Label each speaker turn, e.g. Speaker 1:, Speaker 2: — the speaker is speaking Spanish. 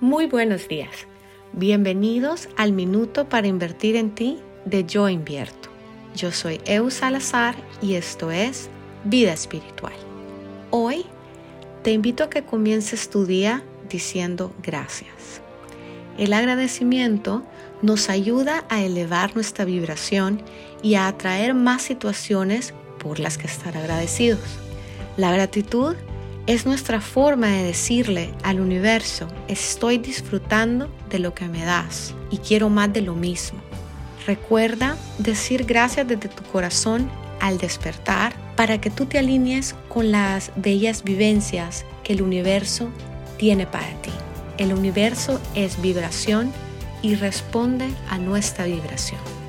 Speaker 1: Muy buenos días. Bienvenidos al Minuto para Invertir en Ti de Yo Invierto. Yo soy Eu Salazar y esto es Vida Espiritual. Hoy te invito a que comiences tu día diciendo gracias. El agradecimiento nos ayuda a elevar nuestra vibración y a atraer más situaciones por las que estar agradecidos. La gratitud es nuestra forma de decirle al universo, estoy disfrutando de lo que me das y quiero más de lo mismo. Recuerda decir gracias desde tu corazón al despertar para que tú te alinees con las bellas vivencias que el universo tiene para ti. El universo es vibración y responde a nuestra vibración.